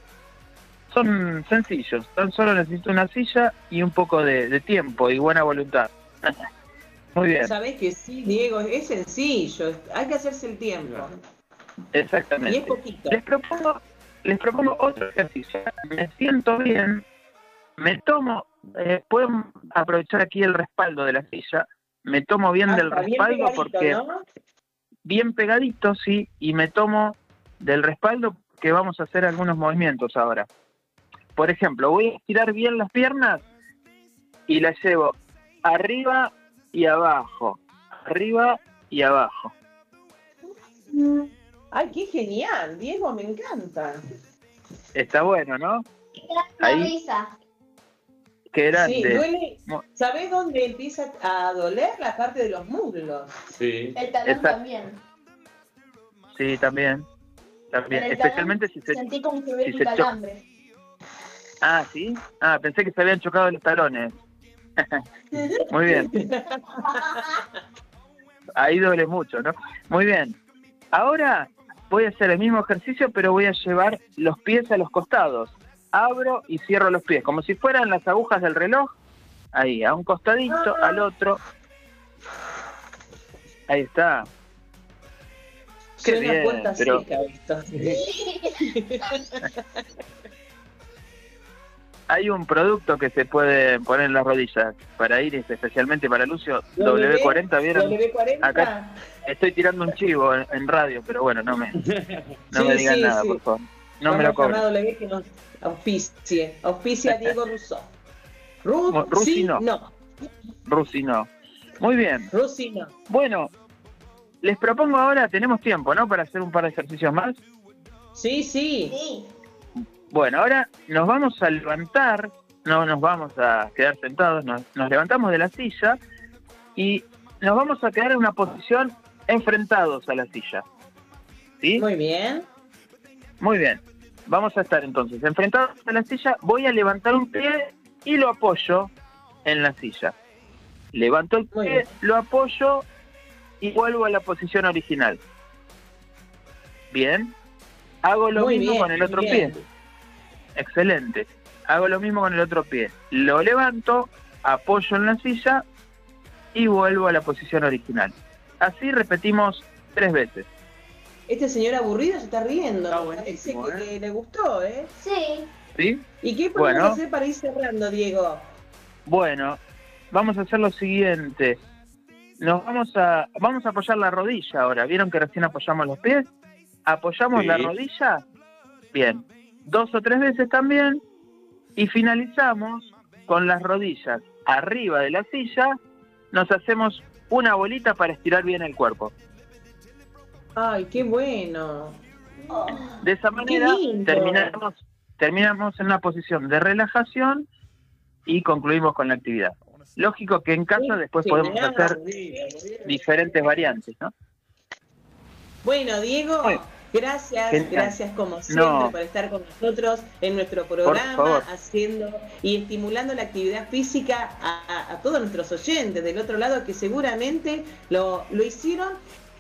son sencillos. Tan solo necesito una silla y un poco de, de tiempo y buena voluntad. Muy bien, Sabés que sí, Diego, es sencillo, hay que hacerse el tiempo. Y es exactamente. poquito. Les propongo, les propongo otro ejercicio. Me siento bien, me tomo, eh, pueden aprovechar aquí el respaldo de la silla, me tomo bien Ah, del bien respaldo pegadito, porque ¿no? bien pegadito, sí, y me tomo del respaldo que vamos a hacer algunos movimientos ahora. Por ejemplo, voy a estirar bien las piernas y las llevo arriba y abajo, arriba y abajo. Ay, qué genial, Diego, me encanta. Está bueno, ¿no? Ahí. risa. Qué grande. Sí, duele. ¿Sabés dónde empieza a doler? La parte de los muslos. Sí. El talón también. Sí, también. También, En el especialmente si se... Sentí como que hubiera si un calambre. Ah, ¿sí? Ah, pensé que se habían chocado los talones. Muy bien. Ahí duele mucho, ¿no? Muy bien. Ahora voy a hacer el mismo ejercicio, pero voy a llevar los pies a los costados. Abro y cierro los pies, como si fueran las agujas del reloj. Ahí, a un costadito, al otro. Ahí está. Qué Suena bien, puerta pero- seca esto. Hay un producto que se puede poner en las rodillas para Iris, especialmente para Lucio, W40, ¿vieron? W40. Acá Estoy tirando un chivo en, en radio, pero bueno, no me, no Sí, me digan sí, nada, sí. por favor. No me lo cobren. a W que nos auspicie. Auspicia a Diego Russo. Ru Bueno, Rusi sí, no. no. Rusi, no. Muy bien. Rusi no. Bueno, les propongo ahora, tenemos tiempo, ¿no? Para hacer un par de ejercicios más. Sí, sí. Sí. Bueno, ahora nos vamos a levantar, no nos vamos a quedar sentados, nos, nos levantamos de la silla y nos vamos a quedar en una posición enfrentados a la silla. ¿Sí? Muy bien. Muy bien. Vamos a estar entonces enfrentados a la silla. Voy a levantar un pie y lo apoyo en la silla. Levanto el Muy pie, bien. lo apoyo y vuelvo a la posición original. Bien. Hago lo Muy mismo bien, con el otro bien. pie. Excelente. Hago lo mismo con el otro pie. Lo levanto, apoyo en la silla y vuelvo a la posición original. Así repetimos tres veces. Este señor aburrido se está riendo. Está Parece buenísimo, que, ¿eh? que le gustó, ¿eh? Sí. ¿Sí? ¿Y qué podemos Bueno. hacer para ir cerrando, Diego? Bueno, vamos a hacer lo siguiente. Nos vamos a vamos a apoyar la rodilla ahora. ¿Vieron que recién apoyamos los pies? Apoyamos Sí. la rodilla. Bien. Dos o tres veces también. Y finalizamos con las rodillas arriba de la silla. Nos hacemos una bolita para estirar bien el cuerpo. Ay, qué bueno. De esa manera terminamos, terminamos en una posición de relajación y concluimos con la actividad. Lógico que en casa después podemos hacer diferentes variantes, ¿no? Bueno, Diego, Bueno. Gracias, Genial. gracias como siempre No. por estar con nosotros en nuestro programa, haciendo y estimulando la actividad física a, a- a todos nuestros oyentes del otro lado que seguramente lo, lo hicieron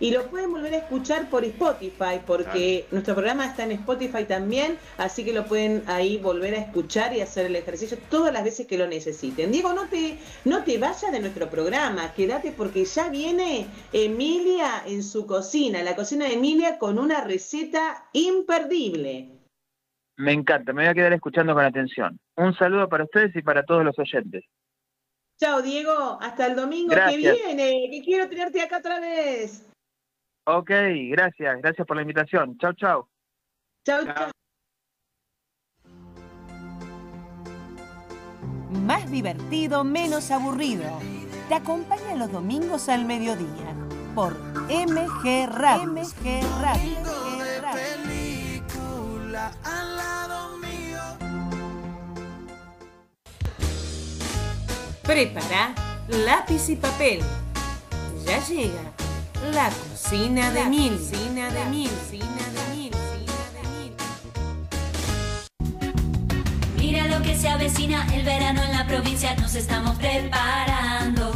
y lo pueden volver a escuchar por Spotify, porque nuestro programa está en Spotify también, así que lo pueden ahí volver a escuchar y hacer el ejercicio todas las veces que lo necesiten. Diego, no te, no te vayas de nuestro programa, quédate porque ya viene Emilia en su cocina, la cocina de Emilia con una receta imperdible. Me encanta, me voy a quedar escuchando con atención. Un saludo para ustedes y para todos los oyentes. Chao Diego, hasta el domingo Gracias. que viene, que quiero tenerte acá otra vez. Ok, gracias, gracias por la invitación. Chau, chau. Chao, chao. Más divertido, menos aburrido. Te acompaña los domingos al mediodía por MG Radio. MG Radio. MG Radio. Prepara lápiz y papel. Ya llega la cocina de mil. Cocina de mil. Cocina de mil. Mira lo que se avecina, el verano en la provincia nos estamos preparando.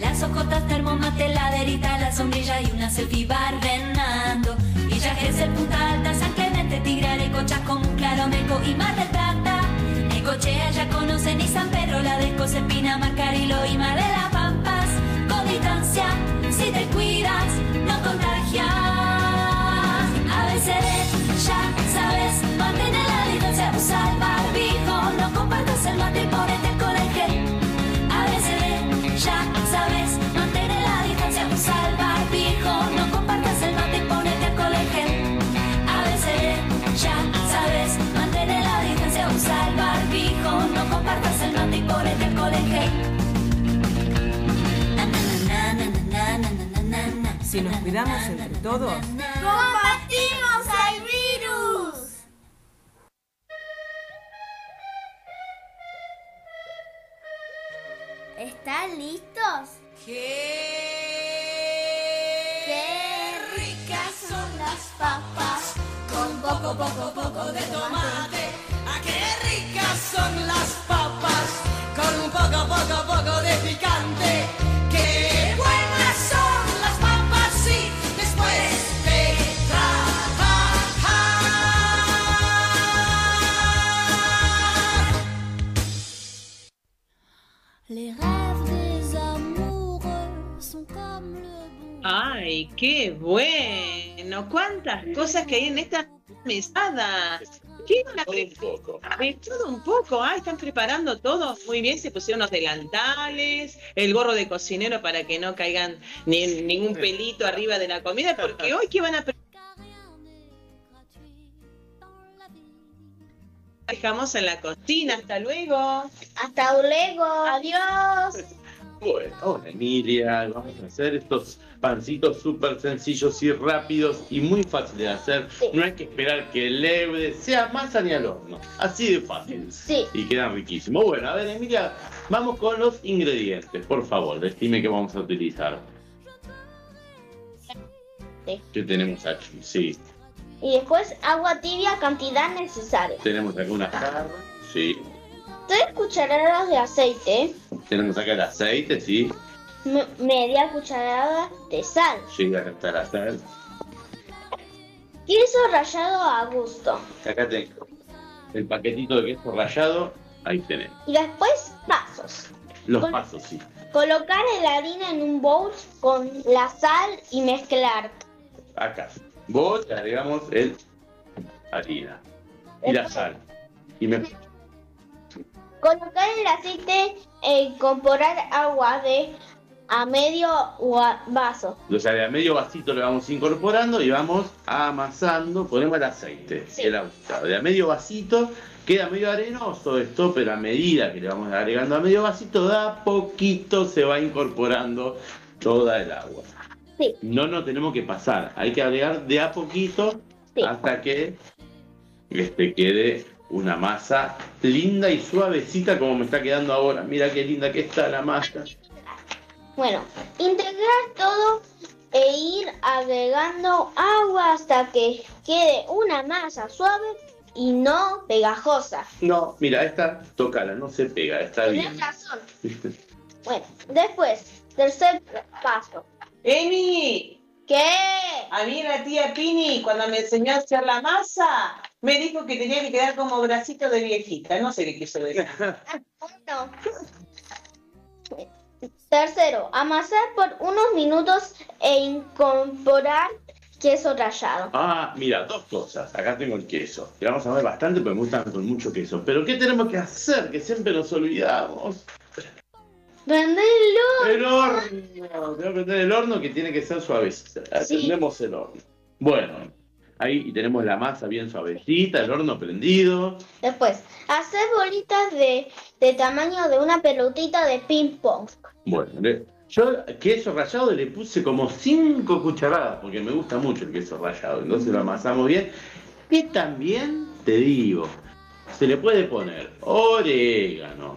Las ojotas, termomate, laderita, la sombrilla y una selfie barrenando. Villa Gesell, Punta Alta, San Clemente, Tigre, Cochas, como un claro meco y Mar del Plata. Necochea ya conocen y San Pedro, la de Espina, Marcarilo y Mar de si te cuidas, no contagias. ABCD, ya sabes, mantén la distancia, usa el barbijo, no compartas el mate y ponete alcohol en gel. ABCD, ya sabes, mantén la distancia, usa el barbijo, no compartas el mate y ponete alcohol en gel. ABCD, ya sabes, mantén la distancia, usa el barbijo, no compartas el mate y ponete alcohol en gel. Si nos cuidamos entre todos, ¡Combatimos al virus! ¿Están listos? ¡Qué ricas son las papas! Con poco, poco, poco de tomate. ¡Ah, qué ricas son las papas! Con un poco, poco, poco de picante. Qué bueno. Cuántas cosas que hay en esta mesada. ¿Qué van a pre- De todo un poco, ah, están preparando todo muy bien, se pusieron los delantales, el gorro de cocinero para que no caigan ni, ningún pelito arriba de la comida, porque hoy qué van a dejamos en la cocina, hasta luego. Hasta luego. Adiós. Bueno, Emilia, vamos a hacer estos pancitos súper sencillos y rápidos y muy fáciles de hacer. No hay que esperar que el leve sea masa ni al horno, así de fácil. Sí. Y quedan riquísimos. Bueno, a ver Emilia, vamos con los ingredientes, por favor, decime qué vamos a utilizar. Sí. ¿Qué tenemos aquí? Sí, Y después agua tibia, cantidad necesaria. tenemos algunas carnes, sí. Tres cucharadas de aceite. Tenemos acá el aceite, sí. m- media cucharada de sal. Llega acá está la sal. Queso rallado a gusto. Acá tengo el paquetito de queso rallado. Ahí tenemos. Y después pasos. Los pasos, sí. Colocar la harina en un bowl con la sal y mezclar. Acá. Vos le agregamos el harina y la sal. Y me... Colocar el aceite e incorporar agua de a medio vaso. O sea, de a medio vasito le vamos incorporando y vamos amasando. Ponemos el aceite, Sí. el. De a medio vasito queda medio arenoso esto, pero a medida que le vamos agregando a medio vasito, de a poquito se va incorporando toda el agua. Sí. No nos tenemos que pasar, hay que agregar de a poquito Sí. hasta que este, quede una masa linda y suavecita como me está quedando ahora. Mira qué linda que está la masa. Bueno, integrar todo e ir agregando agua hasta que quede una masa suave y no pegajosa. No, mira, esta, tócala, no se pega, está Tienes bien. razón. Bueno, después, tercer paso. ¡Emi! ¿Qué? A mí la tía Pini, cuando me enseñó a hacer la masa, me dijo que tenía que quedar como bracito de viejita. No sé qué quiso decir. No. Tercero, amasar por unos minutos e incorporar queso rallado. Ah, mira, dos cosas. Acá tengo el queso. Que vamos a ver bastante porque me gustan con mucho queso. Pero ¿qué tenemos que hacer? Que siempre nos olvidamos. Prenderlo. El horno. Tengo que prender el horno que tiene que ser. Sí. Prendemos el horno. Bueno, ahí tenemos la masa bien suavecita, el horno prendido. Después, hacer bolitas de, de tamaño de una pelotita de ping pong. Bueno, le- yo queso rallado le puse como 5 cucharadas porque me gusta mucho el queso rallado. Entonces lo amasamos bien. Y también te digo, se le puede poner orégano,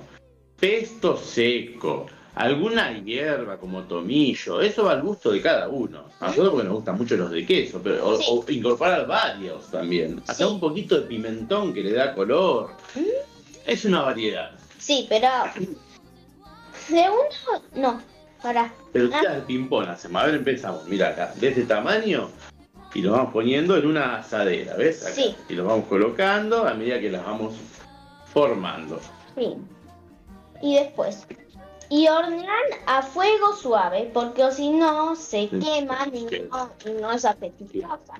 pesto seco, alguna hierba como tomillo. Eso va al gusto de cada uno. A nosotros porque nos gustan mucho los de queso, pero o, Sí. o incorporar varios también. Hasta Sí. un poquito de pimentón que le da color. Es una variedad. Sí, pero de uno, no, para. Pero tiras de ping-pong hacemos. A ver, empezamos. Mira acá, de este tamaño. Y lo vamos poniendo en una asadera, ¿ves? Acá. Sí. Y lo vamos colocando a medida que las vamos formando. Sí. Y después. Y hornear a fuego suave, porque o si no se queman y no, y no es apetitosa.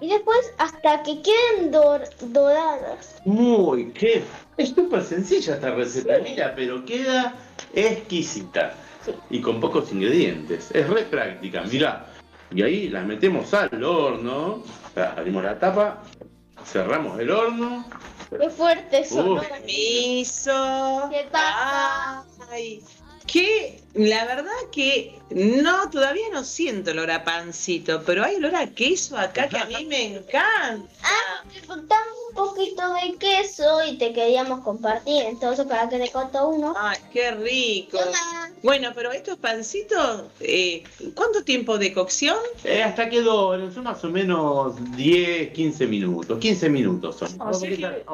Y después hasta que queden dor- doradas. Muy, qué. Es súper sencilla esta receta, mira, pero queda exquisita. Sí. Y con pocos ingredientes. Es re práctica, mira. Y ahí las metemos al horno. Abrimos la tapa, cerramos el horno. Qué fuerte son. Uf. Permiso. ¿Qué pasa? Ay, que la verdad que no, todavía no siento olor a pancito, pero hay olor a queso acá que a mí me encanta. Ah, te un poquito de queso y te queríamos compartir, entonces para que te corto uno. Ay, qué rico. Toma. Bueno, pero estos pancitos, eh, ¿cuánto tiempo de cocción? Eh, hasta que doren, son más o menos 10, 15 minutos. 15 minutos son. O sea que-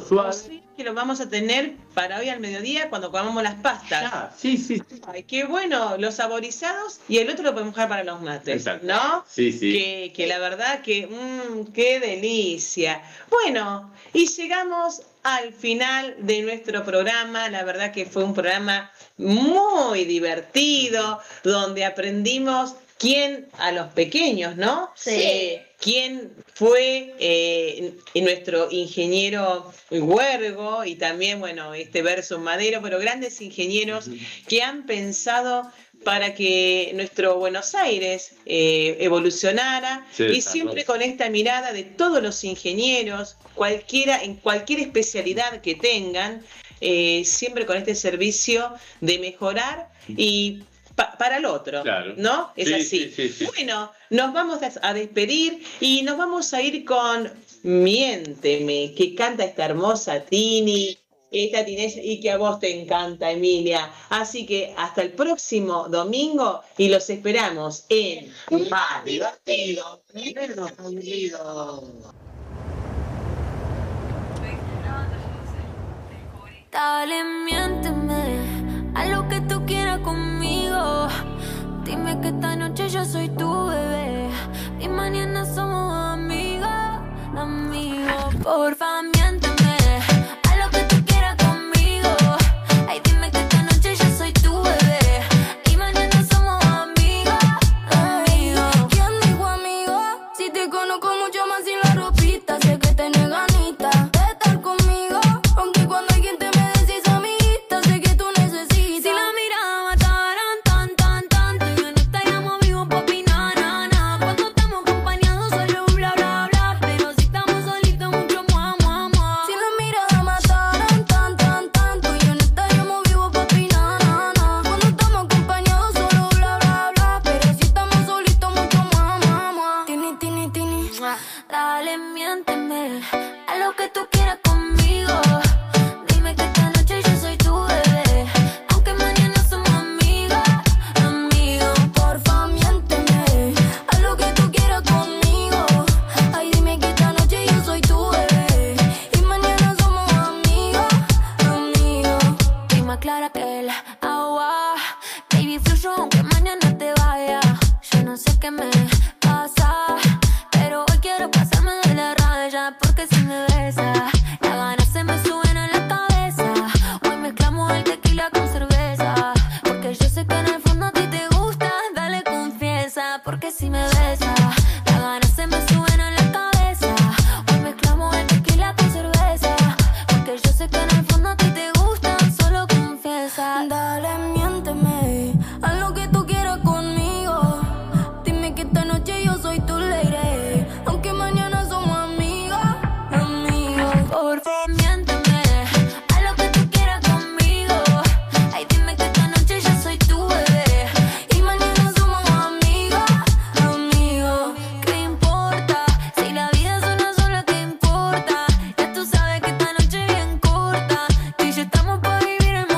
suave. Así que los vamos a tener para hoy al mediodía cuando comamos las pastas. Ya, sí, sí. sí. Ay, qué bueno, los saborizados y el otro lo podemos dejar para los mates, Exacto. ¿no? Sí, sí. Que, que la verdad que, mmm, qué delicia. Bueno, y llegamos al final de nuestro programa. La verdad que fue un programa muy divertido, donde aprendimos quién a los pequeños, ¿no? Sí. Eh, quién fue eh, nuestro ingeniero Huergo y también, bueno, este verso Madero, pero grandes ingenieros que han pensado para que nuestro Buenos Aires eh, evolucionara Sí, y siempre con esta mirada de todos los ingenieros, cualquiera, en cualquier especialidad que tengan, eh, siempre con este servicio de mejorar y pa- para el otro, Claro. ¿no? Es Sí, así. sí, sí, sí. Bueno, nos vamos a despedir y nos vamos a ir con Miénteme, que canta esta hermosa Tini, esta Tinella, y que a vos te encanta, Emilia. Así que hasta el próximo domingo y los esperamos en Más Divertido, menos. Dale, miénteme a lo que tú quieras conmigo. Dime que esta noche yo soy tu bebé y mañana somos amigos, amigos. Porfa, miénteme